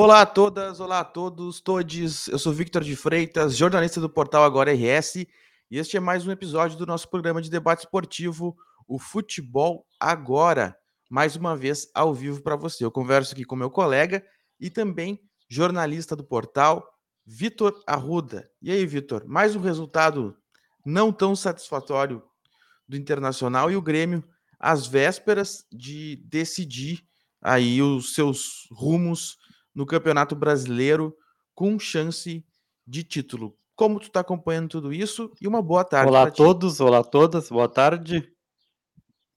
Olá a todas, olá a todos, todes. Eu sou Victor de Freitas, jornalista do portal Agora RS, e este é mais um episódio do nosso programa de debate esportivo, o Futebol Agora, mais uma vez ao vivo para você. Eu converso aqui com meu colega e também jornalista do portal, Vitor Arruda. E aí, Vitor, mais um resultado não tão satisfatório do Internacional e o Grêmio às vésperas de decidir aí os seus rumos no Campeonato Brasileiro com chance de título. Como tu está acompanhando tudo isso? E uma boa tarde. Olá a todos, olá a todas, boa tarde.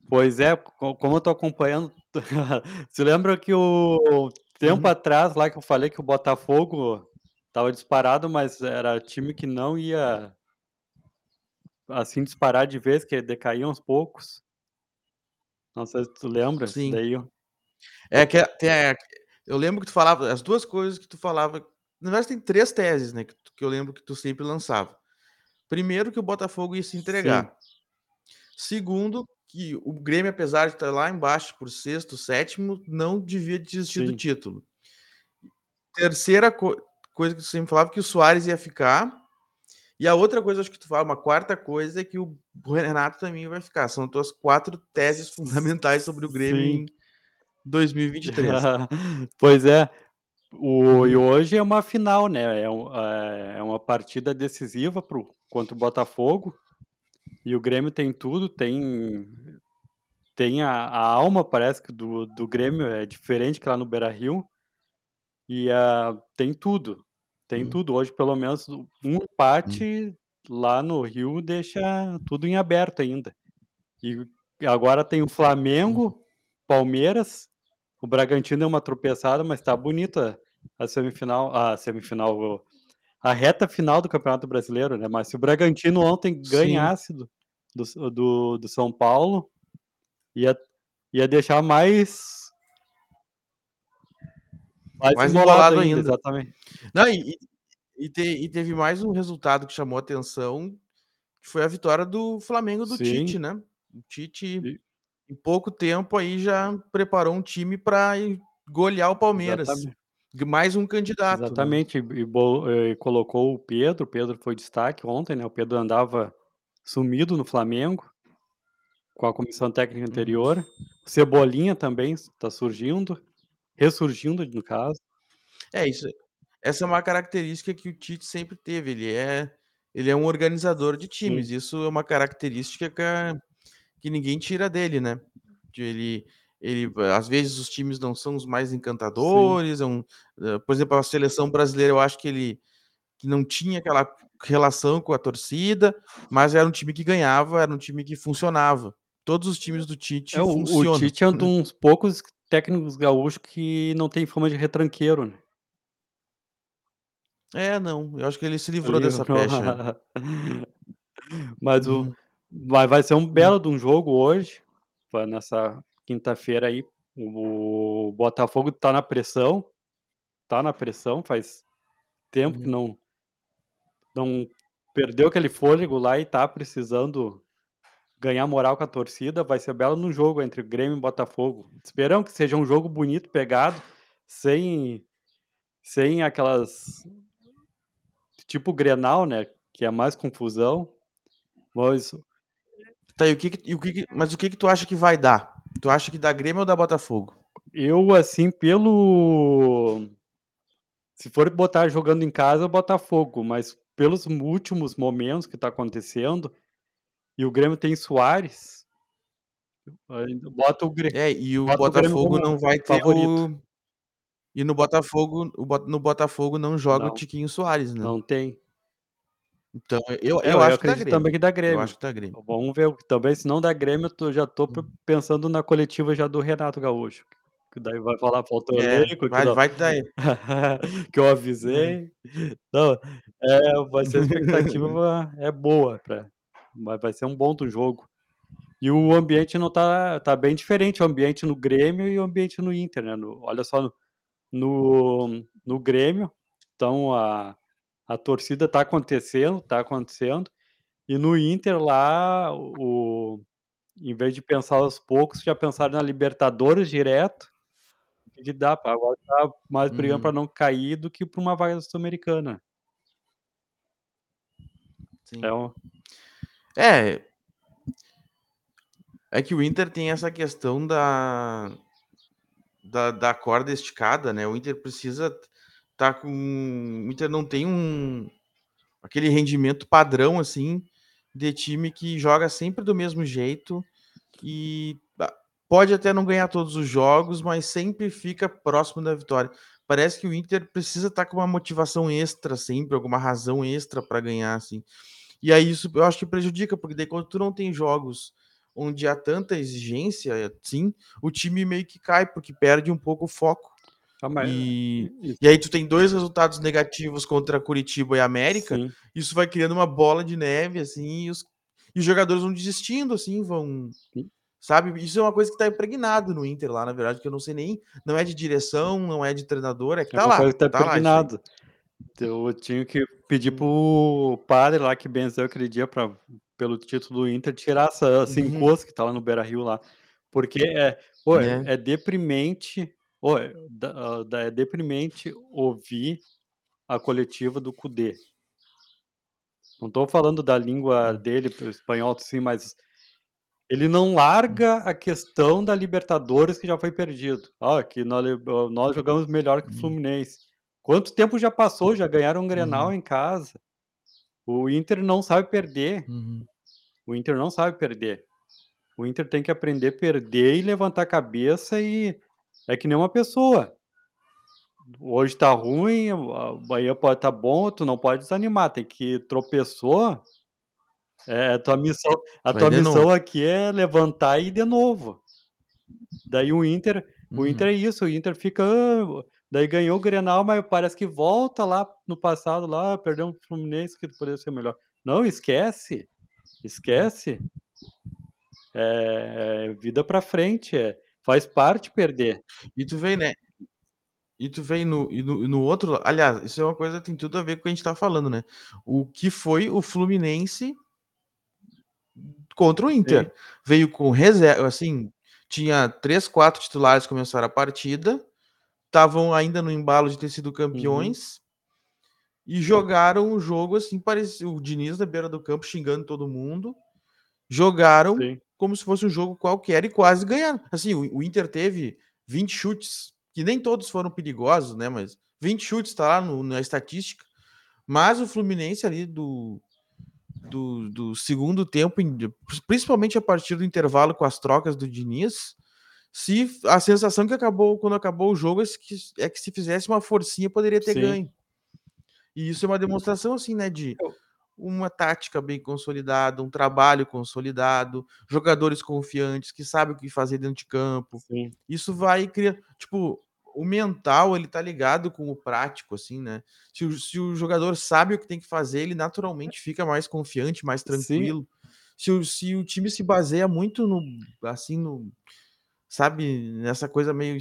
Pois é, como eu estou acompanhando, se lembra que o tempo uhum. atrás lá que eu falei que o Botafogo estava disparado, mas era time que não ia assim disparar de vez, que decaía uns poucos. Não sei se tu lembra. Sim. Daí... É que tem, eu lembro que tu falava, as duas coisas que tu falava, na verdade tem três teses, né, que, que eu lembro que tu sempre lançava. Primeiro, que o Botafogo ia se entregar. Sim. Segundo, que o Grêmio, apesar de estar lá embaixo por sexto, sétimo, não devia desistir Sim. do título. Terceira co coisa que tu sempre falava, que o Soares ia ficar. E a outra coisa, acho que tu fala, uma quarta coisa, é que o Renato também vai ficar. São tuas quatro teses fundamentais sobre o Grêmio em 2023. pois é. O, e uhum. hoje é uma final, né? É, um, é, é uma partida decisiva pro, contra o Botafogo. E o Grêmio tem tudo, tem tem a, a alma, parece que do, do Grêmio é diferente que lá no Beira Rio. E uh, tem tudo. Tem hum. tudo. Hoje, pelo menos, um empate hum. lá no Rio deixa tudo em aberto ainda. E agora tem o Flamengo. Palmeiras o Bragantino é uma tropeçada, mas tá bonita a semifinal, a semifinal, a reta final do Campeonato Brasileiro, né? Mas se o Bragantino ontem ganhasse do, do, do, São Paulo, ia, ia deixar mais. Mais, mais embolado, ainda, ainda. Exatamente. Não, e, e, te, e, teve mais um resultado que chamou a atenção, que foi a vitória do Flamengo do Sim. Tite, né? O Tite em pouco tempo aí já preparou um time para golear o Palmeiras. Exatamente. Mais um candidato. Né? Exatamente, né? e, e, colocou o Pedro, o Pedro foi destaque ontem, né? O Pedro andava sumido no Flamengo, com a comissão técnica uhum. anterior. Uhum. Cebolinha também está surgindo, ressurgindo no caso. É isso. Essa é uma característica que o Tite sempre teve. Ele é, ele é um organizador de times. Sim. Isso é uma característica que que ninguém tira dele, né? Ele, ele, às vezes os times não são os mais encantadores, é um, eh, por exemplo, a seleção brasileira, eu acho que ele que não tinha aquela relação com a torcida, mas era um time que ganhava, era um time que funcionava. Todos os times do Tite é, funcionam. O Tite é um dos poucos técnicos gaúchos que não tem fama de retranqueiro, né? É, não. Eu acho que ele se livrou ele dessa pecha. mas o, uhum. Vai, vai ser um belo de um jogo hoje, nessa quinta-feira aí. O Botafogo tá na pressão, tá na pressão, faz tempo que uhum. não, não perdeu aquele fôlego lá e tá precisando ganhar moral com a torcida. Vai ser belo no jogo entre Grêmio e Botafogo. Esperamos que seja um jogo bonito, pegado, sem, sem aquelas. Tipo Grenal, né? Que é mais confusão. Mas Tá, e o que, e o que mas o que, que tu acha que vai dar? Tu acha que dá Grêmio ou dá Botafogo? Eu, assim, pelo. Se for botar jogando em casa, Botafogo, mas pelos últimos momentos que tá acontecendo, e o Grêmio tem Soares, bota o Grêmio. É, e o Botafogo o não vai ter favorito. o. E no Botafogo, no Botafogo não joga não, o Tiquinho Soares, né? Não tem. Então, eu, eu, eu acho que dá Grêmio. também que dá Grêmio. Eu acho que dá Grêmio. Vamos ver. Também, se não dá Grêmio, eu já tô hum. pensando na coletiva já do Renato Gaúcho. Que daí vai falar, faltou é, elenco. Vai, vai daí. que eu avisei. Não, é, vai ser a expectativa é boa. Pra, vai ser um bom do jogo. E o ambiente não tá, tá bem diferente. O ambiente no Grêmio e o ambiente no Inter, né? No, olha só, no, no, no Grêmio, então a a torcida tá acontecendo, tá acontecendo. E no Inter lá, o, em vez de pensar aos poucos, já pensaram na Libertadores direto. que dá, agora tá mais brigando Uhum. não cair do que pra uma vaga Sul-Americana. É um É. É que o Inter tem essa questão da da da corda esticada, né, o Inter precisa tá com o Inter não tem um aquele rendimento padrão, assim, de time que joga sempre do mesmo jeito e a pode até não ganhar todos os jogos, mas sempre fica próximo da vitória. Parece que o Inter precisa estar com uma motivação extra sempre, alguma razão extra pra ganhar, assim. E aí isso eu acho que prejudica, porque daí quando tu não tem jogos onde há tanta exigência, assim, o time meio que cai, porque perde um pouco o foco. Ah, mas E e aí tu tem 2 resultados negativos contra Curitiba e América, Sim. isso vai criando uma bola de neve, assim, e os e os jogadores vão desistindo, assim, vão Sim. sabe, isso é uma coisa que tá impregnado no Inter lá, na verdade, que eu não sei nem não é de direção, não é de treinador, é que É tá uma lá, coisa que tá tá lá isso aí. impregnado. Eu tinha que pedir para Hum. o padre lá que benzeu aquele dia pra pelo título do Inter tirar essa esse Uhum. encosto que tá lá no Beira-Rio lá, porque é pô, Né. é deprimente, pô, da da é deprimente ouvir a coletiva do Cudê. Não tô falando da língua Hum. dele, espanhol, sim, mas ele não Hum. larga a questão da Libertadores que já foi perdido. "Ah, que nó li nós jogamos melhor que o Hum. Fluminense". Quanto tempo já passou, já ganharam um Grenal Uhum. em casa. O Inter não sabe perder. Uhum. O Inter não sabe perder. O Inter tem que aprender perder e levantar a cabeça e é que nem uma pessoa. Hoje tá ruim, amanhã pode tá bom, tu não pode desanimar, tem que tropeçou é, a tua missão a Vai tua de missão novo. aqui é levantar e ir de novo. Daí o Inter o Inter Uhum. é isso, o Inter fica: daí ganhou o Grenal, mas parece que volta lá no passado lá, para o Fluminense que poderia ser melhor. Não, esquece, esquece. Eh, vida pra frente, é faz parte perder. E tu vê, né e tu vem no e no no outro aliás, isso é uma coisa que tem tudo a ver com o que a gente tá falando, né, o que foi o Fluminense contra o Sim. Inter. Veio com reser assim, tinha 3, 4 titulares que começaram a partida, estavam ainda no embalo de ter sido Uhum. campeões e jogaram o jogo, assim, parecia o Diniz na beira do campo xingando todo mundo, jogaram Sim. Como se fosse um jogo qualquer e quase ganharam. Assim, o o Inter teve 20 chutes, que nem todos foram perigosos, né, mas 20 chutes, tá lá no na estatística, mas o Fluminense ali do do do segundo tempo principalmente a partir do intervalo com as trocas do Diniz, se a sensação que acabou quando acabou o jogo é que é que se fizesse uma forcinha poderia ter Sim. ganho. E isso é uma demonstração, assim, né, de uma tática bem consolidada, um trabalho consolidado, jogadores confiantes que sabem o que fazer dentro de campo. Sim. Isso vai criar tipo, o mental ele tá ligado com o prático, assim, né. Se o se o jogador sabe o que tem que fazer, ele naturalmente fica mais confiante, mais Sim. tranquilo. Se o se o time se baseia muito no assim, no sabe, nessa coisa meio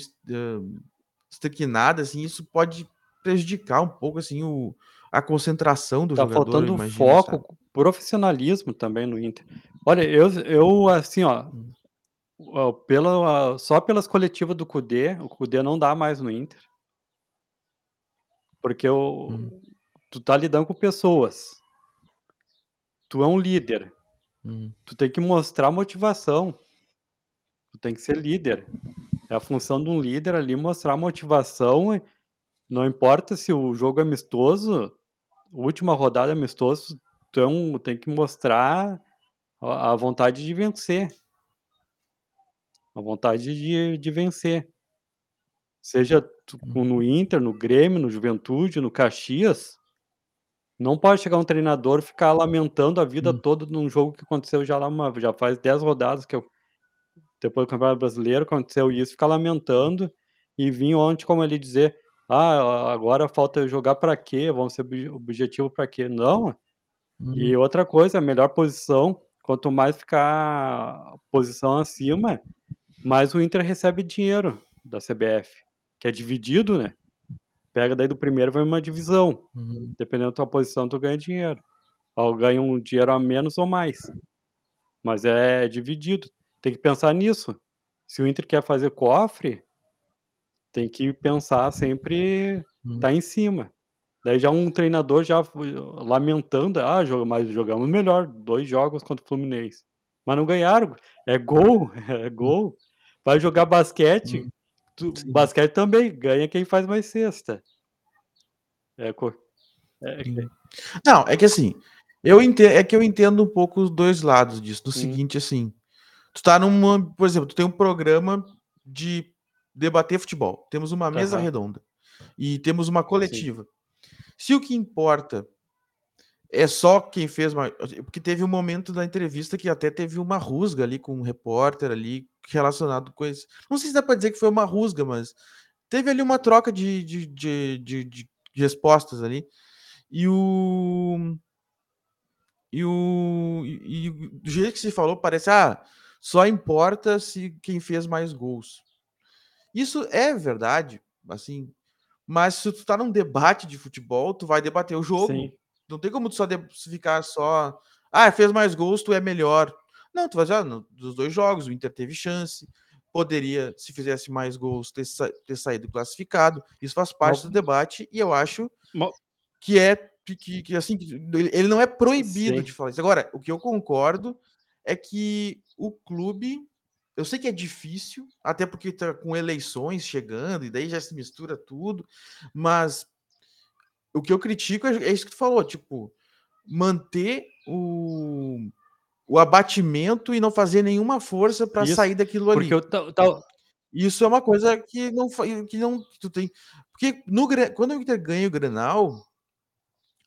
estriquinada, assim, isso pode prejudicar um pouco, assim, o a concentração do Tá jogador, eu faltando imagino, sabe. foco, profissionalismo também no Inter. Olha, eu eu, assim, ó, Hum. pela só pelas coletiva do Cudê, o Cudê não dá mais no Inter. Porque Hum. o tu tá lidando com pessoas. Tu é um líder. Hum. Tu tem que mostrar motivação. Tu tem que ser líder. É a função de um líder ali mostrar motivação não importa se o jogo é amistoso, última rodada amistoso, um tem que mostrar a vontade de vencer. A vontade de de vencer. Seja Hum. no Inter, no Grêmio, no Juventude, no Caxias, não pode chegar um treinador ficar lamentando a vida Hum. toda num jogo que aconteceu já lá uma já faz 10 rodadas que eu depois do Campeonato Brasileiro aconteceu isso, ficar lamentando e vir ontem como ele dizer: "Ah, agora falta jogar pra quê? Vamos ser obje objetivo pra quê?". Não. E Hum. outra coisa, a melhor posição, quanto mais ficar posição acima, mais o Inter recebe dinheiro da CBF, que é dividido, né. Pega daí do primeiro vai uma divisão, Uhum. dependendo da tua posição tu ganha dinheiro, ou ganha um dinheiro a menos ou mais. Mas é dividido, tem que pensar nisso. Se o Inter quer fazer cofre tem que pensar sempre Hum. tá em cima. Daí já um treinador já foi lamentando: "Ah, mas jogamos melhor 2 jogos contra o Fluminense". Mas não ganharam, é gol, é Hum. gol. Vai jogar basquete, Hum. tu basquete também, ganha quem faz mais cesta. É é que Não, é que assim, eu enten é que eu entendo um pouco os 2 lados disso, do Hum. seguinte, assim, tu tá numa por exemplo, tu tem um programa de debater futebol, temos uma mesa Aham. redonda e temos uma Sim. coletiva. Se o que importa é só quem fez mai porque teve um momento da entrevista que até teve uma rusga ali com um repórter ali, relacionado com esse não sei se dá pra dizer que foi uma rusga, mas teve ali uma troca de de de de de de respostas ali, e o e o e e do jeito que se falou parece: "Ah, só importa se quem fez mais gols". Isso é verdade, assim, mas se tu tá num debate de futebol, tu vai debater o jogo. Sim. Não tem como tu só ficar só: "Ah, fez mais gols, tu é melhor". Não, tu vai dizer: "Ah, no dos 2 jogos o Inter teve chance, poderia, se fizesse mais gols, ter sa ter saído classificado". Isso faz parte do debate e eu acho mal que é que que assim, ele não é proibido de Sim. falar isso. Agora, o que eu concordo é que o clube eu sei que é difícil, até porque tá com eleições chegando e daí já se mistura tudo, mas o que eu critico é é isso que tu falou, tipo, manter o o abatimento e não fazer nenhuma força Isso, sair daquilo porque ali. tal Isso é uma coisa que não que não que tu tem porque no quando o Inter ganha o Grenal,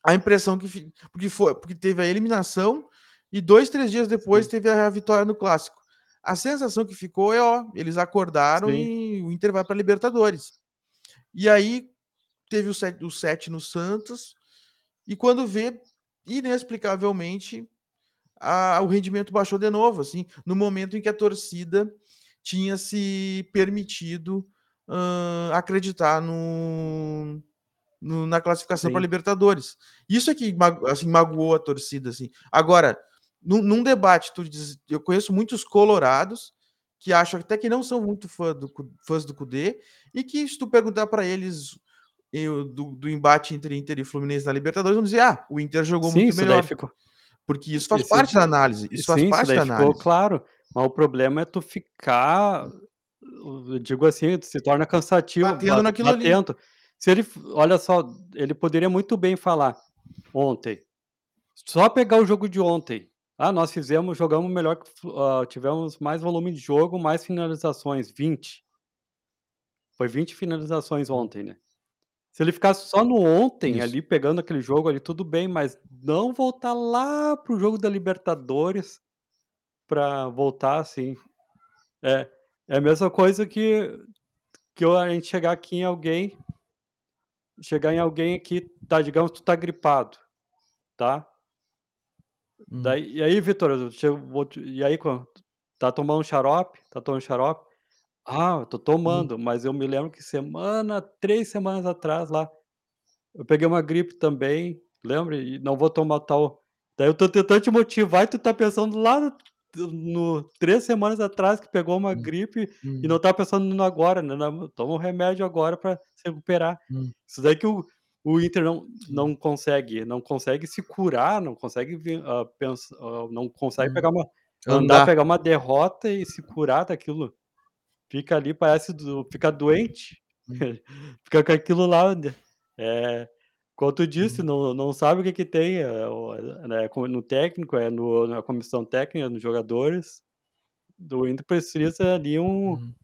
a impressão que porque foi porque teve a eliminação e 2, 3 dias depois teve a vitória no clássico. A sensação que ficou é: "Ó, eles acordaram Sim. e o Inter vai pra Libertadores". E aí teve o 7 o 7 no Santos, e quando vê, inexplicavelmente, a o rendimento baixou de novo, assim, no momento em que a torcida tinha se permitido, hã, acreditar no no na classificação Sim. Libertadores. Isso é que assim, magoou a torcida, assim. Agora, num num debate, tu diz eu conheço muitos colorados que acham até que não são muito fã do fãs do Cudê, e que se tu perguntar pra eles, eu do do embate entre Inter e Fluminense na Libertadores, vão dizer: "Ah, o Inter jogou Sim, muito isso melhor". ficou Porque isso faz isso parte da análise, isso faz sim, isso parte daí da ficou análise. claro, mas o problema é tu ficar, eu digo assim, se torna cansativo Batendo ba naquilo ali. batendo. Se ele olha só, ele poderia muito bem falar ontem, só pegar o jogo de ontem: "Ah, nós fizemos jogamos melhor que hã, tivemos mais volume de jogo, mais finalizações, 20". Foi 20 finalizações ontem, né. Se ele ficasse só no ontem, Isso. ali, pegando aquele jogo ali, tudo bem, mas não voltar lá para o jogo da Libertadores, pra voltar assim. É é a mesma coisa que que a gente chegar aqui em alguém chegar em alguém aqui, tá, digamos, tu tá gripado, tá. Daí: "E aí, Vitor, eu chego vou te e aí, co tá tomando xarope? Tá tomando xarope?". "Ah, eu tô Hum. tomando, mas eu me lembro que semana 3 semanas atrás lá, eu peguei uma gripe também, lembra, e não vou tomar tal". Daí eu tô tentando te motivar e tu tá pensando lá no no 3 semanas atrás que pegou uma Hum. gripe e Hum. não tá pensando no agora, né, não, toma um remédio agora pra se recuperar. Hum. Isso daí que o o Inter não não consegue não consegue se curar, não consegue ver, hã, pensa hã, não consegue pegar uma andar, Andar. pegar uma derrota e se curar daquilo. Fica ali, parece do fica doente, Hum. fica com aquilo lá, né, eh, como tu disse, Hum. não não sabe o que que tem, né, co no técnico, é no na comissão técnica, nos jogadores. Do Inter precisa ali um Uhum.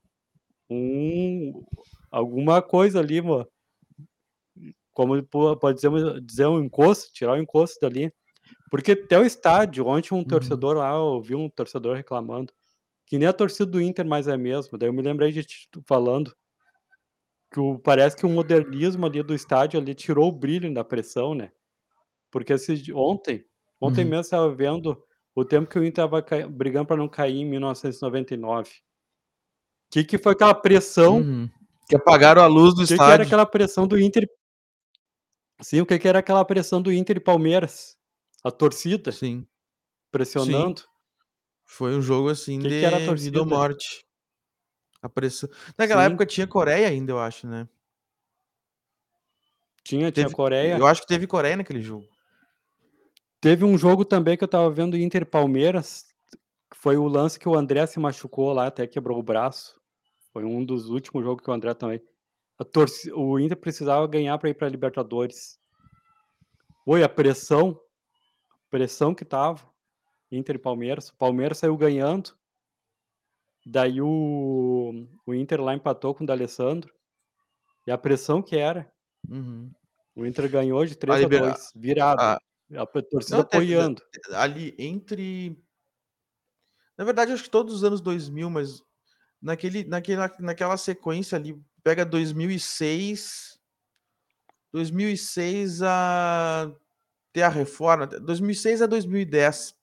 um alguma coisa ali, uma como po pode dizer um dizer um encosto, tirar o encosto dali. Porque até o estádio, ontem um Uhum. torcedor lá, eu ouvi um torcedor reclamando, que nem a torcida do Inter mais é a mesma, daí eu me lembrei de ti falando que o parece que o modernismo ali do estádio ali tirou o brilho da pressão, né. Porque ontem ontem Uhum. mesmo estava vendo o tempo que o Inter estava brigando pra não cair em 1999. Que que foi aquela pressão Uhum. Que apagaram a luz do que que era estádio. aquela pressão do Inter sim, o que que era aquela pressão do Inter e Palmeiras? A torcida Sim. Sim. pressionando. Foi um jogo, assim, Que que era a de vida ou torcida? morte. A pressão. Naquela Sim. época tinha Coreia ainda, eu acho, né? Tinha, tinha Teve, Coreia. eu acho que teve Coreia naquele jogo. Teve um jogo também que eu tava vendo Inter e Palmeiras, que foi o lance que o André se machucou lá, até quebrou o braço. Foi um dos últimos jogos que o André também. A. O Inter precisava ganhar para ir para Libertadores. Oi, a pressão, pressão que tava. Inter e Palmeiras. O Palmeiras saiu ganhando. Daí o, o Inter lá empatou com o D'Alessandro. E a pressão que era. Uhum. O Inter ganhou de 3 A a libera- 2, virado. a- A torcida Não, apoiando. ali entre. Na verdade, acho que todos os anos 2000, mas naquele, naquela, naquela sequência ali, pega 2006. 2006 a ter a reforma, 2006 a 2010.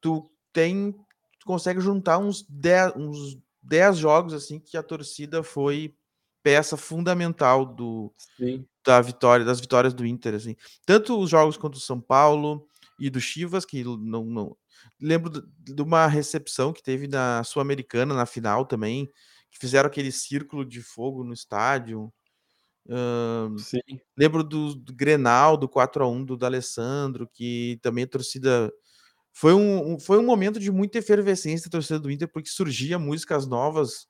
Tu tem. Tu consegue juntar uns 10, uns 10 jogos assim que a torcida foi peça fundamental do, Sim, da vitória, das vitórias do Inter, assim. Tanto os jogos contra o São Paulo e do Chivas, que não. não... Lembro de de uma recepção que teve na Sul-Americana na final também, que fizeram aquele círculo de fogo no estádio. Lembro do, do Grenal, do 4 a 1 do D'Alessandro, que também a torcida. Foi um, um- foi um momento de muita efervescência da torcida do Inter, porque surgia músicas novas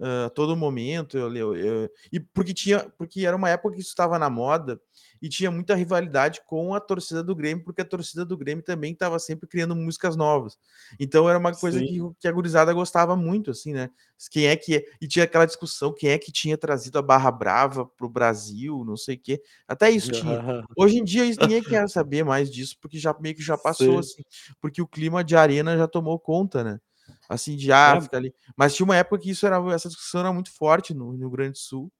a todo momento. Eu, eu- eu- e porque tinha, porque era uma época que isso estava na moda e tinha muita rivalidade com a torcida do Grêmio, porque a torcida do Grêmio também estava sempre criando músicas novas. Então era uma coisa Sim. que, que a gurizada gostava muito, assim, né? Quem é que. E tinha aquela discussão: quem é que tinha trazido a Barra Brava para o Brasil, não sei o quê. Até isso tinha. Hoje em dia isso- ninguém quer saber mais disso, porque já meio que já passou, Sim. assim, porque o clima de arena já tomou conta, né? Assim, de ah, É. ali. Mas tinha uma época que isso era, essa discussão era muito forte no, no Rio Grande do Sul.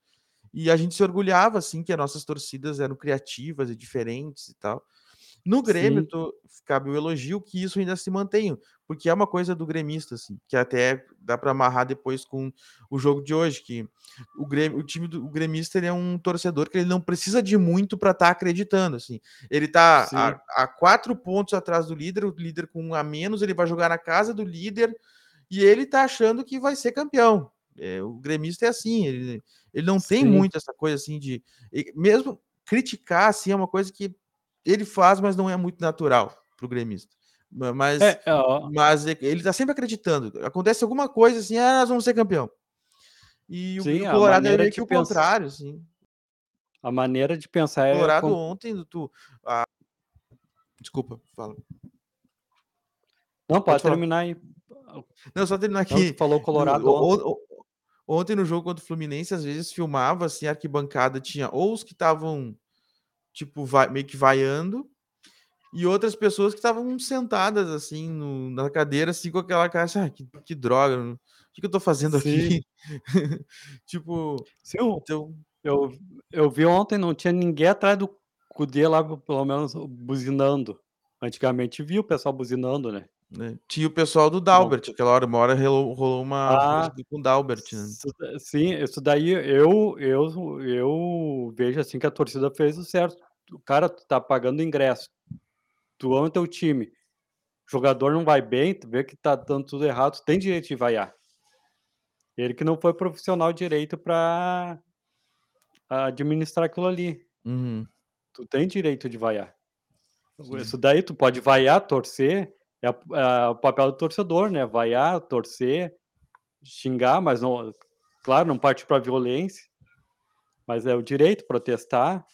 E a gente se orgulhava, assim, que as nossas torcidas eram criativas e diferentes e tal. No Grêmio, Sim. tô, cabe o elogio que isso ainda se mantém, porque é uma coisa do gremista, assim, que até dá para amarrar depois com o jogo de hoje, que o, Grêmio, o time do o gremista ele é um torcedor que ele não precisa de muito para estar acreditando, assim. Ele tá a, a quatro pontos atrás do líder, o líder com um a menos, ele vai jogar na casa do líder e ele tá achando que vai ser campeão. É, o gremista é assim, ele, ele não tem Sim. muito essa coisa assim de. Mesmo criticar, assim, é uma coisa que ele faz, mas não é muito natural pro gremista. Ma- Mas, É, ó, mas é- ele tá sempre acreditando. Acontece alguma coisa assim, ah, nós vamos ser campeão. E o, Sim, o a Colorado é meio que o pensar- contrário, assim. a maneira de pensar O é. Colorado com- ontem, tu. ah, Desculpa, fala. Não, pode falar. terminar aí. Não, só terminar Não, aqui. tu falou Colorado No- ontem. o- o- ontem no jogo contra o Fluminense, às vezes filmava assim, a arquibancada tinha ou os que estavam tipo vai, meio que vaiando e outras pessoas que estavam sentadas assim no- na cadeira assim com aquela caixa, ah, que, que droga, o que, que eu tô fazendo aqui? tipo, Sim, eu, então, eu, eu vi ontem, não tinha ninguém atrás do Cudê lá, pelo menos buzinando. Antigamente vi o pessoal buzinando, né? Né, tinha o pessoal do Dalbert, aquela hora, uma hora rolou, rolou uma Ah, com o Dalbert, né? Isso da- Sim, isso daí eu, eu, eu vejo assim que a torcida fez o certo. O cara tu tá pagando ingresso, tu ama teu time, o jogador não vai bem, tu vê que tá dando tudo errado, tu tem direito de vaiar. Ele que não foi profissional direito para administrar aquilo ali. Uhum, Tu tem direito de vaiar. Sim. Isso daí tu pode vaiar, torcer, é, é o papel do torcedor, né? Vaiar, torcer, xingar, mas não, claro, não parte para violência, mas é o direito protestar.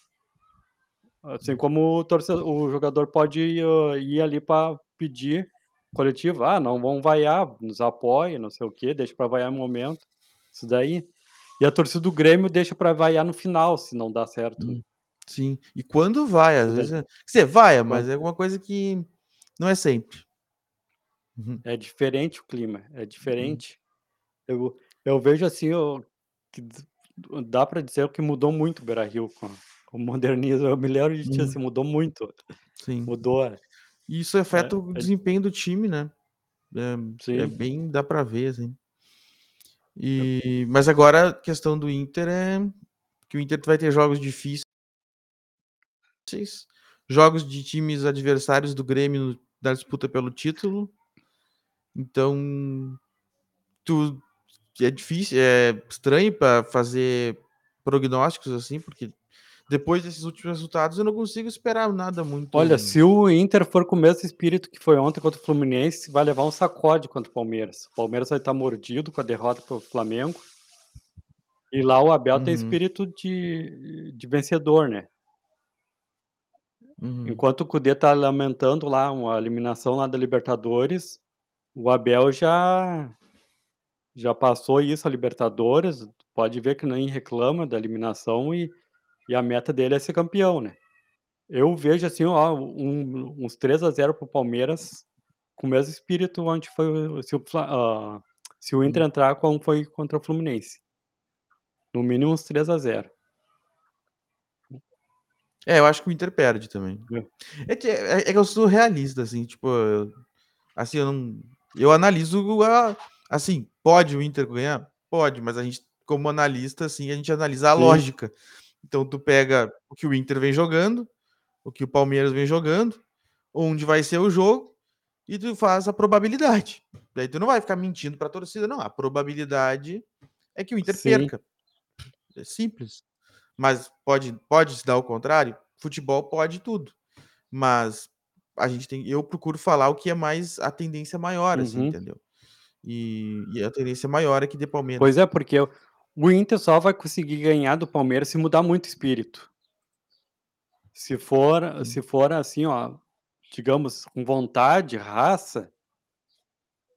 Assim como o, torcedor, o jogador pode ir, uh, ir ali para pedir coletivo, ah, não vão vaiar, nos apoia, não sei o quê, deixa para vaiar no momento. Isso daí. E a torcida do Grêmio deixa para vaiar no final, se não dá certo. Hum. sim. E quando vai, às vezes, é- quer dizer, vai, mas é alguma coisa que não é sempre. Uhum. É diferente o clima, é diferente. Eu, eu vejo assim, eu, que dá para dizer que mudou muito o Beira-Rio com, com o modernismo. Eu me lembro de Uhum. assim, mudou muito. Sim. Mudou. é, E isso afeta o é- desempenho do time, né? É, é bem, dá pra ver, assim. E, mas agora a questão do Inter é que o Inter vai ter jogos difíceis, jogos de times adversários do Grêmio na disputa pelo título. Então, tu é difícil, é estranho para fazer prognósticos assim, porque depois desses últimos resultados eu não consigo esperar nada muito. Olha, se o Inter for com o mesmo espírito que foi ontem contra o Fluminense, vai levar um sacode contra o Palmeiras. O Palmeiras vai estar mordido com a derrota para o Flamengo. E lá o Abel uhum. tem espírito de, de vencedor, né? Uhum. Enquanto o Cudê tá lamentando lá uma eliminação lá da Libertadores, o Abel já já passou isso a Libertadores, pode ver que nem reclama da eliminação e, e a meta dele é ser campeão, né? Eu vejo assim, ó, um, uns 3 a 0 pro Palmeiras com o mesmo espírito onde foi se o, uh, se o Inter entrar como foi contra o Fluminense. No mínimo uns 3 a 0 É, eu acho que o Inter perde também. É, é que, é, é que eu sou realista, assim, tipo, eu, assim, eu não. Eu analiso a, assim, pode o Inter ganhar? Pode, mas a gente, como analista, assim, a gente analisa a Sim. lógica. Então, tu pega o que o Inter vem jogando, o que o Palmeiras vem jogando, onde vai ser o jogo, e tu faz a probabilidade. Daí tu não vai ficar mentindo para a torcida, não. A probabilidade é que o Inter Sim. perca. É simples. Mas pode, pode se dar o contrário? Futebol pode tudo. Mas a gente tem. Eu procuro falar o que é mais a tendência maior, assim, uhum. assim, entendeu? E, e, a tendência maior é que dê Palmeiras. Pois é, porque o Inter só vai conseguir ganhar do Palmeiras se mudar muito o espírito. Se for, Sim. se for assim, ó, digamos, com vontade, raça,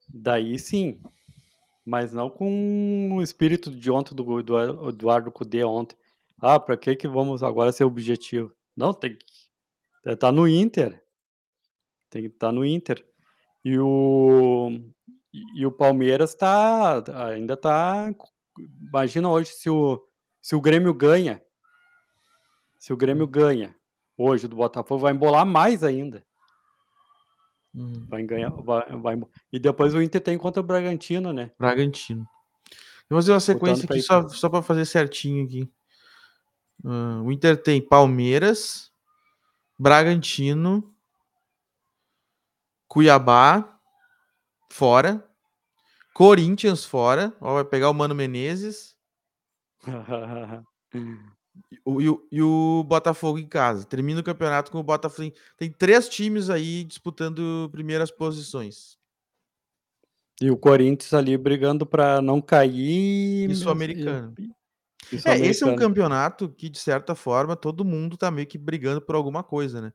daí sim. Mas não com o espírito de ontem do, do Eduardo Cudê ontem. Ah, para que que vamos agora ser objetivo? Não, tem que tá no Inter. Tem que estar tá no Inter. E o e o Palmeiras tá ainda tá imagina hoje se o se o Grêmio ganha. Se o Grêmio ganha hoje do Botafogo vai embolar mais ainda. Hum. Vai ganhar, vai, vai, e depois o Inter tem contra o Bragantino, né? Bragantino. Vou fazer uma sequência aqui só, só para fazer certinho aqui. Uh, o Inter tem Palmeiras, Bragantino, Cuiabá, fora. Corinthians fora. Ó, vai pegar o Mano Menezes. o, e, o, e, o Botafogo em casa. Termina o campeonato com o Botafogo. Tem três times aí disputando primeiras posições. E o Corinthians ali brigando para não cair. Isso americano. É, esse é um campeonato que, de certa forma, todo mundo tá meio que brigando por alguma coisa, né?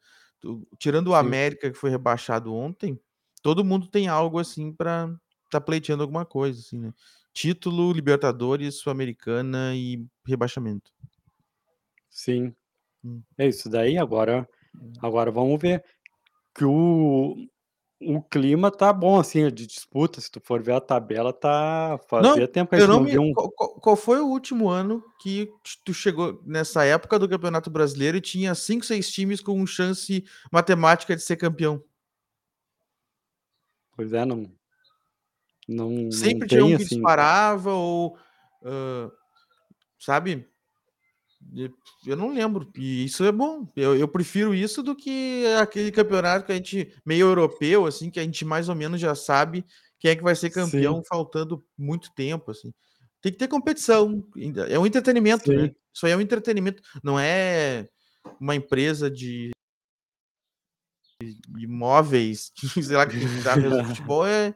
Tirando o Sim. América, que foi rebaixado ontem, todo mundo tem algo assim para tá pleiteando alguma coisa, assim, né? Título, Libertadores, Sul-Americana e rebaixamento. Sim. Hum. É isso daí. Agora, hum. agora vamos ver que o, o clima tá bom, assim, de disputa. Se tu for ver a tabela, tá. Fazia não, tempo que a gente não, não me... um. Qual, qual, foi o último ano que tu chegou nessa época do Campeonato Brasileiro e tinha cinco, seis times com chance matemática de ser campeão? Pois é, não. Não, Sempre não tinha um que assim... disparava ou. Uh, sabe? Eu não lembro. E isso é bom. Eu, eu prefiro isso do que aquele campeonato que a gente, meio europeu, assim, que a gente mais ou menos já sabe quem é que vai ser campeão, Sim. faltando muito tempo, assim. Tem que ter competição. É um entretenimento, né? Isso aí é um entretenimento. Não é uma empresa de imóveis, sei lá, que dá futebol é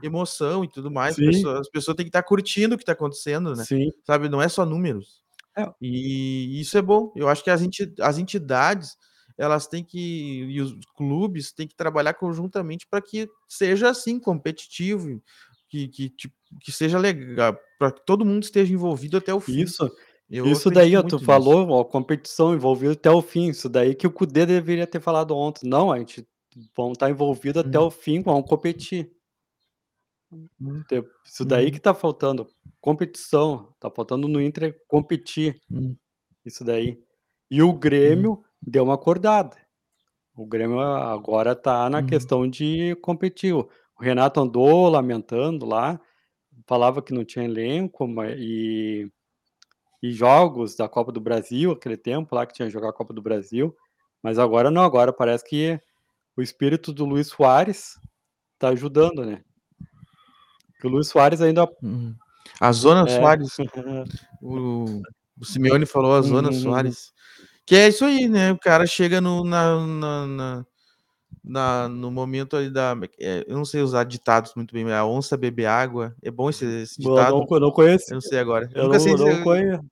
emoção e tudo mais. As pessoas, as pessoas têm que estar curtindo o que está acontecendo, né? Sim. Sabe? Não é só números. É. E isso é bom. Eu acho que as, as entidades elas têm que e os clubes têm que trabalhar conjuntamente para que seja assim competitivo, que, que, que seja legal, para que todo mundo esteja envolvido até o fim. Isso. Eu isso daí, tu nisso. falou, ó, competição envolvida até o fim. Isso daí que o Cudê deveria ter falado ontem. Não, a gente vão estar envolvido hum. até o fim, vão competir. Hum. Isso daí hum. que tá faltando competição, tá faltando no Inter competir. Hum. Isso daí. E o Grêmio hum. deu uma acordada. O Grêmio agora tá na questão de competir. O Renato andou lamentando lá, falava que não tinha elenco e, e jogos da Copa do Brasil, aquele tempo lá que tinha que jogar a Copa do Brasil, mas agora não, agora parece que o espírito do Luiz Soares tá ajudando, né? O Luiz Soares ainda uhum. A Zona É. Soares. O, o Simeone falou a Zona Uhum. Soares. Que é isso aí, né? O cara chega no, na, na, na- na- no momento ali da. é, eu não sei usar ditados muito bem, mas a onça beber água. É bom esse, esse Eu ditado? não, eu não conheço. Eu não sei agora. Eu Nunca não, sei eu se. não conheço.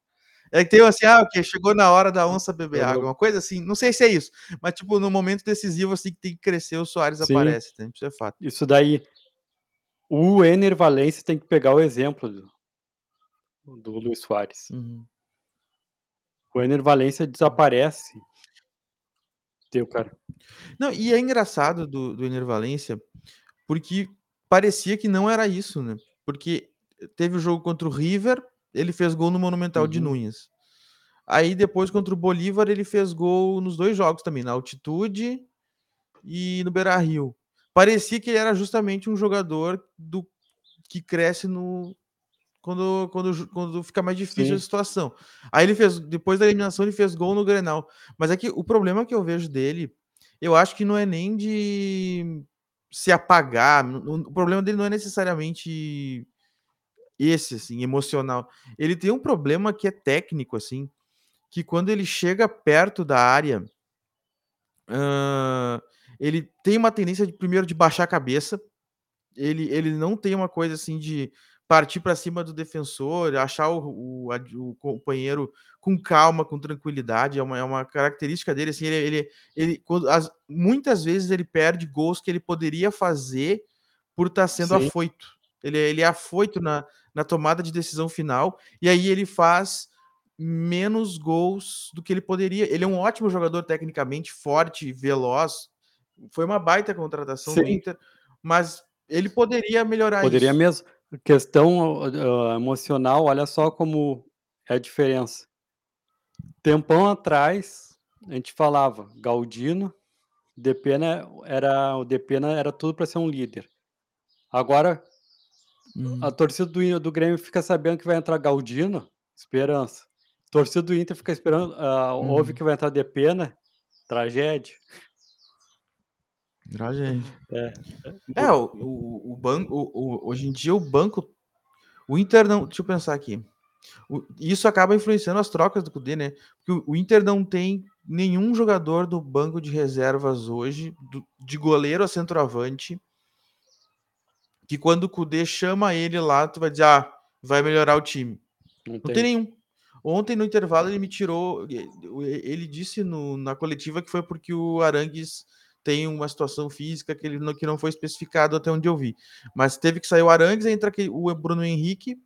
É que tem assim, ah, ok, chegou na hora da onça beber Eu não- água, uma coisa assim, não sei se é isso, mas tipo, no momento decisivo, assim, que tem que crescer, o Soares Sim. aparece? Isso é fato. Isso daí. O Ener Valencia tem que pegar o exemplo do, do Luiz Soares. Uhum. O Ener Valencia desaparece. Tem o cara. Não, e é engraçado do, do Ener Valência, porque parecia que não era isso, né? Porque teve o jogo contra o River, ele fez gol no Monumental de Uhum. Núñez. Aí depois contra o Bolívar, ele fez gol nos dois jogos também, na altitude e no Beira Rio. Parecia que ele era justamente um jogador do que cresce no quando, quando, quando fica mais difícil a Sim. situação. Aí ele fez, depois da eliminação, ele fez gol no Grenal. Mas é que o problema que eu vejo dele, eu acho que não é nem de se apagar. O problema dele não é necessariamente esse, assim, emocional. Ele tem um problema que é técnico, assim, que quando ele chega perto da área, ah, ele tem uma tendência de primeiro de baixar a cabeça. Ele, ele não tem uma coisa assim de partir para cima do defensor, achar o, o, o companheiro com calma, com tranquilidade. É uma, é uma característica dele. Assim, ele, ele, ele quando, as- muitas vezes ele perde gols que ele poderia fazer por estar sendo Sim. afoito. Ele, é- ele é afoito na, na tomada de decisão final, e aí ele faz menos gols do que ele poderia. Ele é um ótimo jogador tecnicamente, forte, veloz. Foi uma baita contratação do Sim. Inter, mas ele poderia melhorar Poderia isso. mesmo. Questão ah, emocional, olha só como é a diferença. Tempão atrás, a gente falava, Galdino, Depena era, o Depena era tudo para ser um líder. Agora, Uhum. a torcida do, do Grêmio fica sabendo que vai entrar Galdino, esperança. A torcida do Inter fica esperando, ah, ouve Uhum. que vai entrar Depena, tragédia. Tragédia. É, É, o, o, o banco, o- o- hoje em dia o banco, o Inter não, deixa eu pensar aqui. O- isso acaba influenciando as trocas do Cudê, né? Porque o, o Inter não tem nenhum jogador do banco de reservas hoje, do- de goleiro a centroavante, que quando o Cudê chama ele lá, tu vai dizer, ah, vai melhorar o time. não Não tem. tem nenhum. Ontem, no intervalo, ele me tirou. Ele disse no- na coletiva que foi porque o Arangues tem uma situação física que, ele não, que não foi especificado até onde eu vi. Mas teve que sair o Arangues, entra aquele- o Bruno Henrique,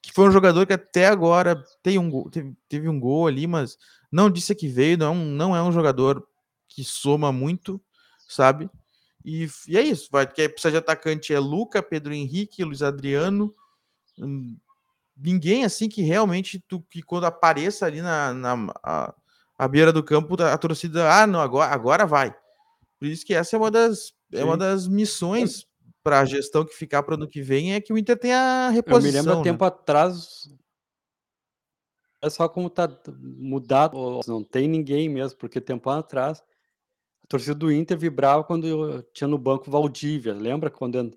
que foi um jogador que até agora tem um teve, teve um gol ali, mas não disse que veio, não, é um- não é um jogador que soma muito, sabe? E, e é isso, vai, que precisa de atacante é Luca, Pedro Henrique, Luiz Adriano, hum, ninguém assim que realmente tu, que quando apareça ali na, na a, a beira do campo a torcida ah não agora agora vai por isso que essa é uma das é uma das missões para a gestão que ficar para o ano que vem é que o Inter tenha Eu me reposição lembro há né? tempo atrás. É só como tá mudado, não tem ninguém mesmo, porque tempo atrás a torcida do Inter vibrava quando tinha no banco Valdívia. Lembra quando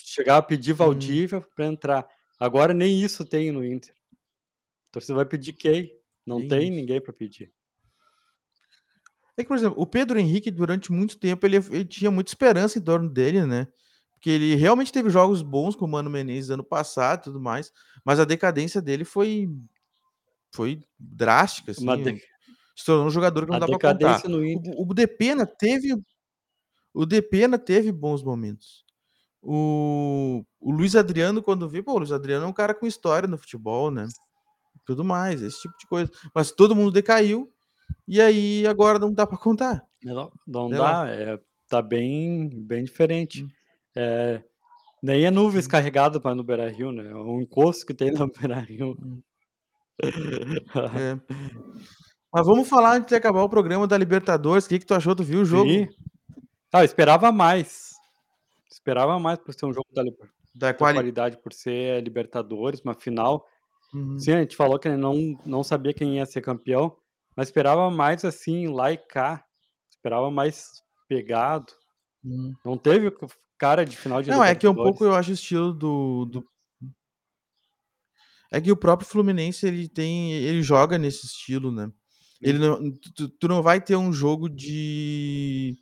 chegava a pedir Uhum. Valdívia para entrar? Agora nem isso tem no Inter. A torcida vai pedir quem? Não tem isso. ninguém para pedir. É que, por exemplo, o Pedro Henrique, durante muito tempo, ele, ele tinha muita esperança em torno dele, né? Porque ele realmente teve jogos bons com o Mano Menezes ano passado e tudo mais, mas a decadência dele foi foi drástica, assim. De- Se tornou um jogador que não A dá para contar. O, o Depena teve o Depena teve bons momentos. O, o Luiz Adriano, quando vi, pô, o Luiz Adriano é um cara com história no futebol, né? Tudo mais, esse tipo de coisa. Mas todo mundo decaiu, e aí agora não dá para contar. Não, não Sei lá. dá, é, tá bem, bem diferente. Hum. É, nem é nuvens carregado para no Beira Rio, né? É um encosto que tem no Beira Rio. Hum. É. Mas vamos falar antes de acabar o programa da Libertadores. O que, que tu achou? Tu viu o jogo Sim. Ah, eu esperava mais. Esperava mais por ser um jogo da da quali... qualidade, por ser Libertadores, uma final. Uhum. Sim, a gente falou que não, não sabia quem ia ser campeão, mas esperava mais assim, lá e cá. Esperava mais pegado. Uhum. Não teve cara de final de Não, é que um pouco eu acho o estilo do, do É que o próprio Fluminense ele tem, ele joga nesse estilo, né? Ele não, tu, tu não vai ter um jogo de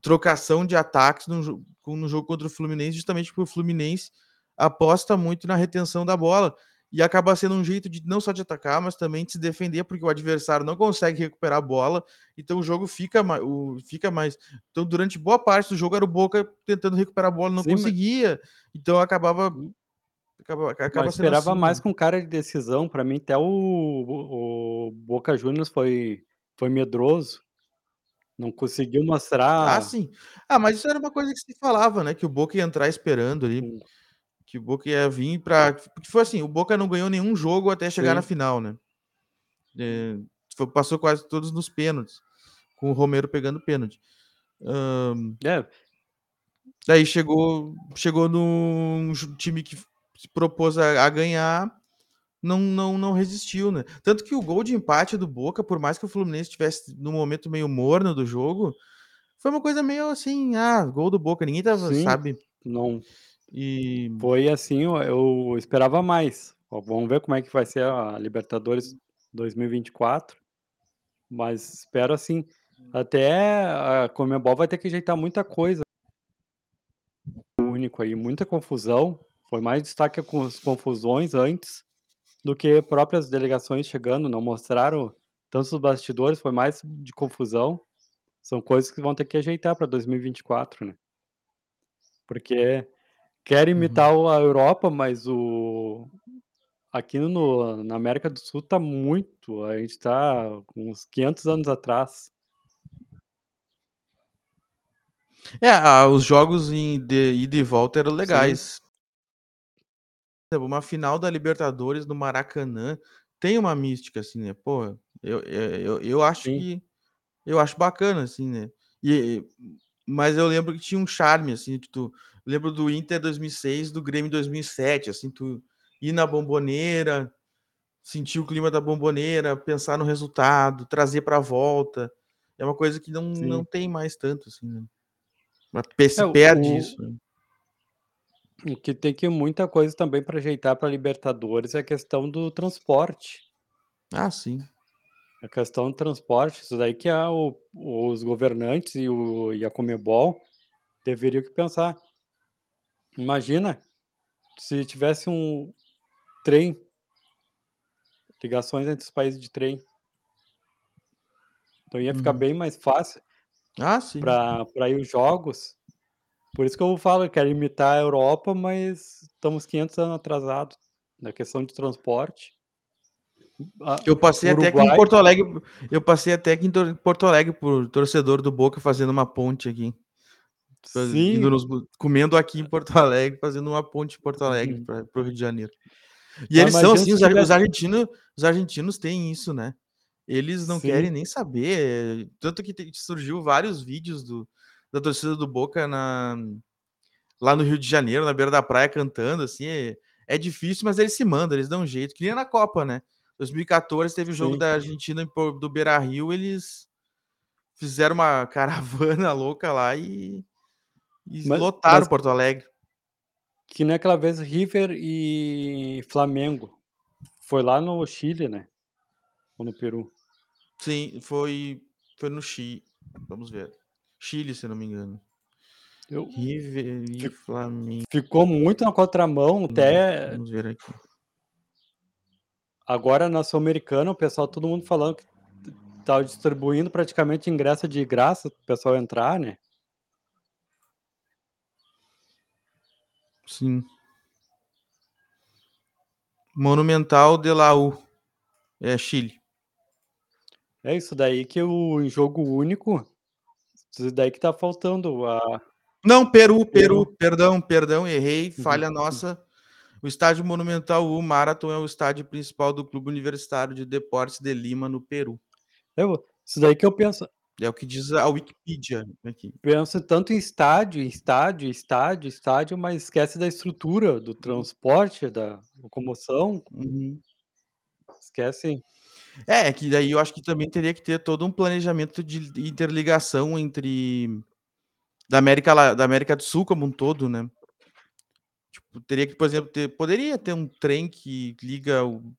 trocação de ataques no, no jogo contra o Fluminense, justamente porque o Fluminense aposta muito na retenção da bola e acaba sendo um jeito de não só de atacar, mas também de se defender, porque o adversário não consegue recuperar a bola, então o jogo fica mais, o, fica mais. Então, durante boa parte do jogo era o Boca tentando recuperar a bola, não Sim, mas... então acabava. acaba, acaba mas esperava assim, mais né? com cara de decisão. Para mim, até o, o Boca Juniors foi, foi medroso. Não conseguiu mostrar. Ah, sim. Ah, mas isso era uma coisa que se falava, né? Que o Boca ia entrar esperando ali. Sim que o Boca ia vir para. Porque foi assim: o Boca não ganhou nenhum jogo até chegar Sim. na final, né? É, foi, passou quase todos nos pênaltis, com o Romero pegando pênalti. Um, é. Daí chegou, chegou num time que se propôs a, a, ganhar, não, não, não resistiu, né? Tanto que o gol de empate do Boca, por mais que o Fluminense estivesse no momento meio morno do jogo, foi uma coisa meio assim, ah, gol do Boca, ninguém tava, Sim, sabe? Não. E foi assim, eu, esperava mais. Vamos ver como é que vai ser a Libertadores 2024. Mas espero assim. Até a Comebol vai ter que ajeitar muita coisa. Único aí, muita confusão. Foi mais destaque com as confusões antes do que próprias delegações chegando. Não mostraram tantos bastidores, foi mais de confusão. São coisas que vão ter que ajeitar para 2024, né? Porque Quer imitar uhum. a Europa, mas o aqui no na América do Sul tá muito, a gente tá uns 500 anos atrás. É, os jogos em de ida e volta eram legais. Uma final da Libertadores no Maracanã tem uma mística, assim, né? Pô, eu, eu, eu acho Sim. que eu acho bacana, assim, né? E, mas eu lembro que tinha um charme, assim, que tu lembro do Inter 2006, do Grêmio 2007, assim, tu ir na bomboneira, sentir o clima da bomboneira, pensar no resultado, trazer para a volta. É uma coisa que não, não tem mais tanto, assim, né? Mas se é, perde o, isso. Né? O que tem que muita coisa também para ajeitar para Libertadores é a questão do transporte. Ah, sim. A questão do transporte, isso daí que é o, os governantes e, o, e a Comebol deveriam que pensar. Imagina se tivesse um trem, ligações entre os países de trem. Então ia ficar uhum. bem mais fácil ah, para ir os jogos. Por isso que eu falo, eu quero imitar a Europa, mas estamos 500 anos atrasados na questão de transporte. Eu passei Uruguai... até aqui em Porto Alegre, eu passei até aqui em Porto Alegre por torcedor do Boca fazendo uma ponte aqui. Sim. Nos, comendo aqui em Porto Alegre, fazendo uma ponte em Porto Alegre uhum. para o Rio de Janeiro. E eles são assim, os, os, argentinos, os argentinos têm isso, né? Eles não Sim. querem nem saber. Tanto que surgiu vários vídeos do, da torcida do Boca na, lá no Rio de Janeiro, na beira da praia, cantando, assim. É, é difícil, mas eles se mandam, eles dão um jeito. Que nem na Copa, né? 2014 teve o jogo Sim. da Argentina do Beira Rio, eles fizeram uma caravana louca lá e, e mas, lotaram mas, Porto Alegre. Que naquela vez River e Flamengo. Foi lá no Chile, né? Ou no Peru? Sim, foi, foi no Chile. Vamos ver. Chile, se não me engano. Eu... River e Flamengo. Ficou muito na contramão, até. Vamos ver aqui. Agora na Sul-Americana, o pessoal, todo mundo falando que tá distribuindo praticamente ingresso de graça para o pessoal entrar, né? Sim. Monumental de Laú. É Chile. É isso daí que o jogo único. Isso daí que tá faltando. A... Não, Peru, Peru, Peru. perdão, perdão, errei, falha uhum. nossa. O estádio Monumental U Marathon é o estádio principal do Clube Universitário de Deportes de Lima, no Peru. Eu, isso daí que eu penso. É o que diz a Wikipedia aqui. Penso tanto em estádio, estádio, estádio, estádio, mas esquece da estrutura, do transporte, da locomoção. Uhum. Esquece. É, é, que daí eu acho que também teria que ter todo um planejamento de interligação entre da América, da América do Sul como um todo, né? teria que, por exemplo, ter, poderia ter um trem que liga o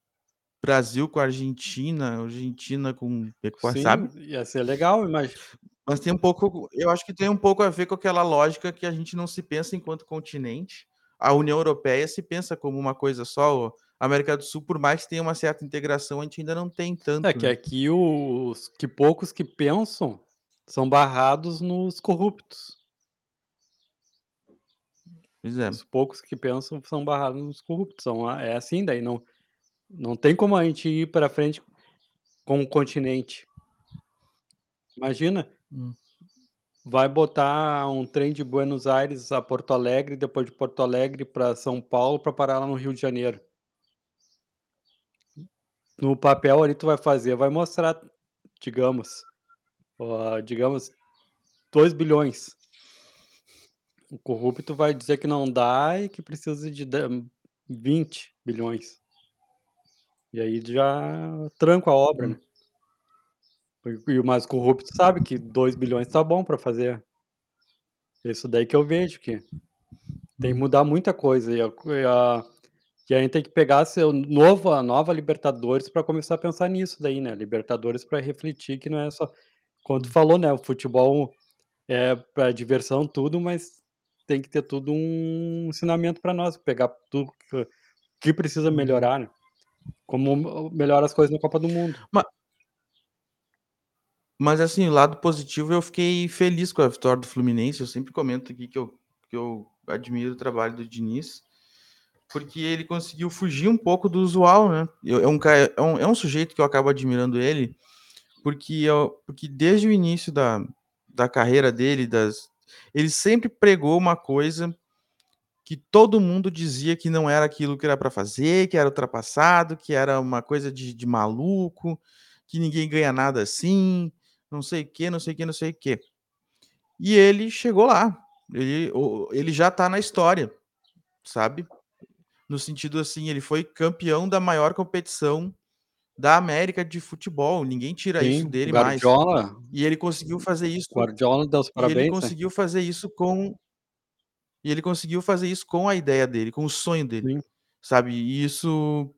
Brasil com a Argentina, Argentina com Equador, sabe? Ia ser legal, imagina. Mas tem um pouco, eu acho que tem um pouco a ver com aquela lógica que a gente não se pensa enquanto continente. A União Europeia se pensa como uma coisa só. A América do Sul, por mais que tenha uma certa integração, a gente ainda não tem tanto. É que né? aqui os que poucos que pensam são barrados nos corruptos. Pois é. Os poucos que pensam são barrados nos corruptos. São, a- é assim, daí não, não tem como a gente ir para frente com o continente. Imagina, Hum. vai botar um trem de Buenos Aires a Porto Alegre, depois de Porto Alegre para São Paulo, para parar lá no Rio de Janeiro. No papel ali tu vai fazer, vai mostrar, digamos, ó, digamos, 2 bilhões. O corrupto vai dizer que não dá e que precisa de da- 20 bilhões. E aí já tranca a obra, Hum. né? E, e o mais corrupto sabe que 2 bilhões tá bom para fazer. Isso daí que eu vejo que tem que Hum. mudar muita coisa. E a, e a, e a gente tem que pegar seu novo, a nova Libertadores para começar a pensar nisso daí, né? Libertadores para refletir que não é só. Quando Hum. falou, né? O futebol é para diversão, tudo, mas tem que ter tudo um ensinamento para nós, pegar tudo que, que precisa Uhum. melhorar, né? Como melhora as coisas na Copa do Mundo. Mas assim, o lado positivo, eu fiquei feliz com a vitória do Fluminense. Eu sempre comento aqui que eu, que eu admiro o trabalho do Diniz, porque ele conseguiu fugir um pouco do usual, né? Eu- É um, é um, é um sujeito que eu acabo admirando ele, porque, eu, porque desde o início da, da carreira dele, das, ele sempre pregou uma coisa que todo mundo dizia que não era aquilo que era para fazer, que era ultrapassado, que era uma coisa de, de maluco, que ninguém ganha nada assim, não sei o que, não sei o que, não sei o que. E ele chegou lá. Ele, ele já tá na história, sabe? No sentido assim, ele foi campeão da maior competição da América de futebol. Ninguém tira isso Sim, dele mais. Guardiola, E ele conseguiu fazer isso. Guardiola deu os E ele parabéns, né? conseguiu fazer isso com. E ele conseguiu fazer isso com a ideia dele, com o sonho dele, Sim. sabe? E isso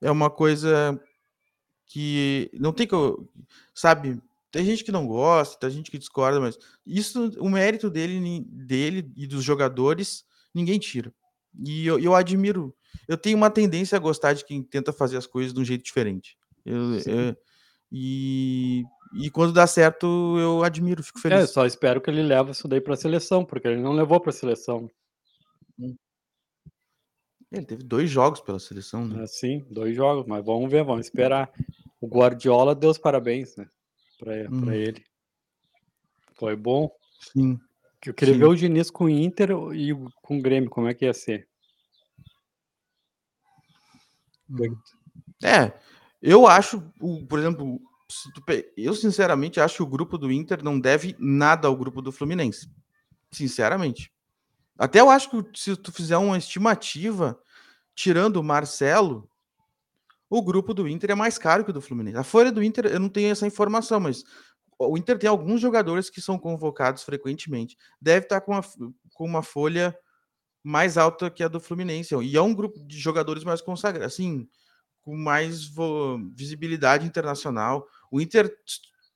é uma coisa que não tem que. eu- Sabe? Tem gente que não gosta, tem gente que discorda, mas isso, o mérito dele, dele e dos jogadores, ninguém tira. E eu, eu admiro. Eu tenho uma tendência a gostar de quem tenta fazer as coisas de um jeito diferente. Eu- eu- e, e quando dá certo, eu admiro, fico É, feliz. só espero que ele leve isso daí para a seleção, porque ele não levou para a seleção. Ele teve dois jogos pela seleção, né? Assim, dois jogos, mas vamos ver, vamos esperar. O Guardiola deu os parabéns, né? Para Hum. ele. Foi bom. Sim. Eu queria Sim. ver o Diniz com o Inter e com o Grêmio, como é que ia ser. Uhum. É, eu acho, por exemplo, eu sinceramente acho que o grupo do Inter não deve nada ao grupo do Fluminense. Sinceramente. Até eu acho que se tu fizer uma estimativa, tirando o Marcelo, o grupo do Inter é mais caro que o do Fluminense. A folha do Inter, eu não tenho essa informação, mas o Inter tem alguns jogadores que são convocados frequentemente. Deve estar com uma, com uma folha mais alta que a do Fluminense. E é um grupo de jogadores mais consagrados, assim, com mais visibilidade internacional. O Inter,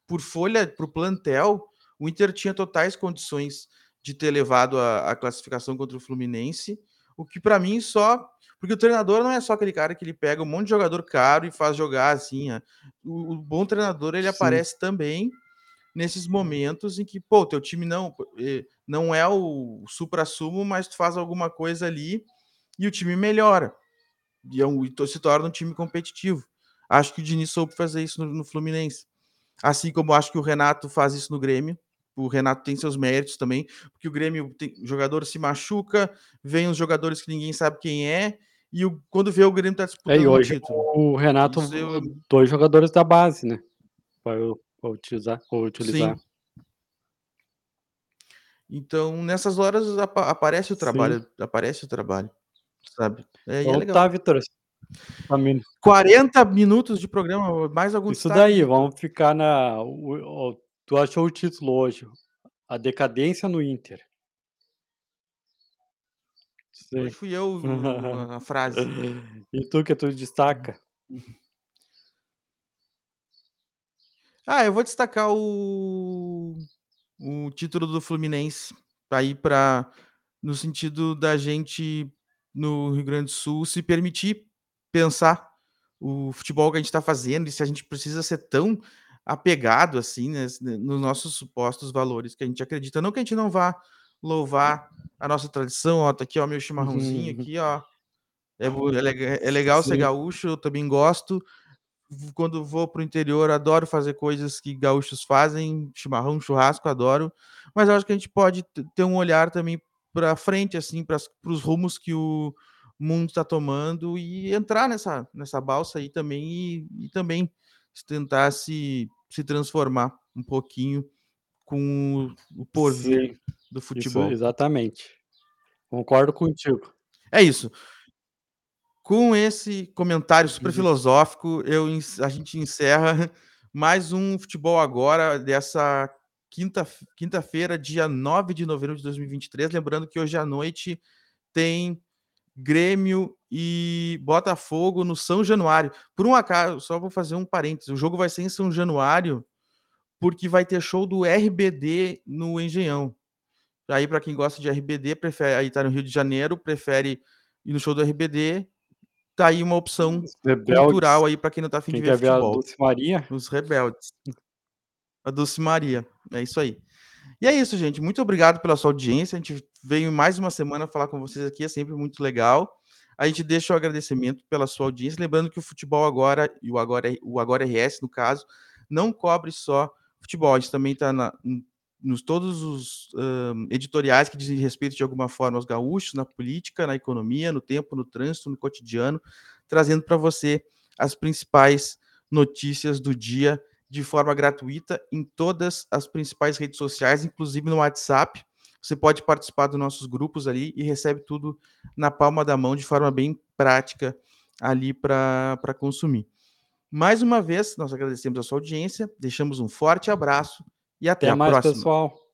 por folha, para o plantel, o Inter tinha totais condições de ter levado a, a classificação contra o Fluminense, o que para mim só. Porque o treinador não é só aquele cara que ele pega um monte de jogador caro e faz jogar assim. ó. O, o bom treinador ele Sim. aparece também nesses momentos em que, pô, teu time não, eh, não é o supra-sumo, mas tu faz alguma coisa ali e o time melhora. E, é um, e se torna um time competitivo. Acho que o Diniz soube fazer isso no, no Fluminense. Assim como acho que o Renato faz isso no Grêmio. O Renato tem seus méritos também, porque o Grêmio tem, o jogador se machuca, vem os jogadores que ninguém sabe quem é, e o, quando vê o Grêmio tá É, disputando e um hoje título. o Renato, eu- dois jogadores da base, né? Para utilizar. Pra utilizar. Sim. Então, nessas horas apa- aparece o Sim. trabalho, aparece o trabalho, sabe? É, e é legal. tá, Vitor. Família. 40 minutos de programa, mais algum Isso destaque, daí, vamos ficar na. o- o- tu achou o título hoje? A decadência no Inter. Hoje fui eu a frase. E tu, que tu destaca? Ah, eu vou destacar o o título do Fluminense, aí pra no sentido da gente, no Rio Grande do Sul, se permitir pensar o futebol que a gente tá fazendo e se a gente precisa ser tão apegado assim, né, nos nossos supostos valores que a gente acredita. Não que a gente não vá louvar a nossa tradição, ó, tá aqui, ó, meu chimarrãozinho Uhum. aqui, ó. É é é legal ser Sim. gaúcho, eu também gosto. Quando vou para o interior, adoro fazer coisas que gaúchos fazem, chimarrão, churrasco, adoro. Mas eu acho que a gente pode te ter um olhar também pra frente, assim, para para os rumos que o mundo tá tomando e entrar nessa nessa balsa aí também e e também tentar se se transformar um pouquinho com o o porvir do isso futebol. exatamente. Concordo contigo. É isso. Com esse comentário super Uhum. filosófico, eu a gente encerra mais um Futebol Agora dessa quinta-f quinta-feira, dia 9 de novembro de 2023. Lembrando que hoje à noite tem Grêmio e Botafogo no São Januário. Por um acaso só vou fazer um parêntese, o jogo vai ser em São Januário, porque vai ter show do RBD no Engenhão. Aí pra quem gosta de RBD, prefere aí tá no Rio de Janeiro, prefere ir no show do RBD, tá aí uma opção Rebeldes. cultural aí pra quem não tá afim de ver ver futebol. Os Rebeldes. A Dulcimaria, é isso aí. E é isso, gente, muito obrigado pela sua audiência, a gente veio mais uma semana falar com vocês aqui, é sempre muito legal. A gente deixa o agradecimento pela sua audiência, lembrando que o Futebol Agora e o Agora o Agora RS, no caso, não cobre só futebol, a gente também tá n nos todos os, hã, editoriais que dizem respeito de alguma forma aos gaúchos, na política, na economia, no tempo, no trânsito, no cotidiano, trazendo pra você as principais notícias do dia de forma gratuita em todas as principais redes sociais, inclusive no WhatsApp. Você pode participar dos nossos grupos ali e recebe tudo na palma da mão de forma bem prática ali pra consumir. Mais uma vez, nós agradecemos a sua audiência, deixamos um forte abraço e até Até a mais, próxima. pessoal.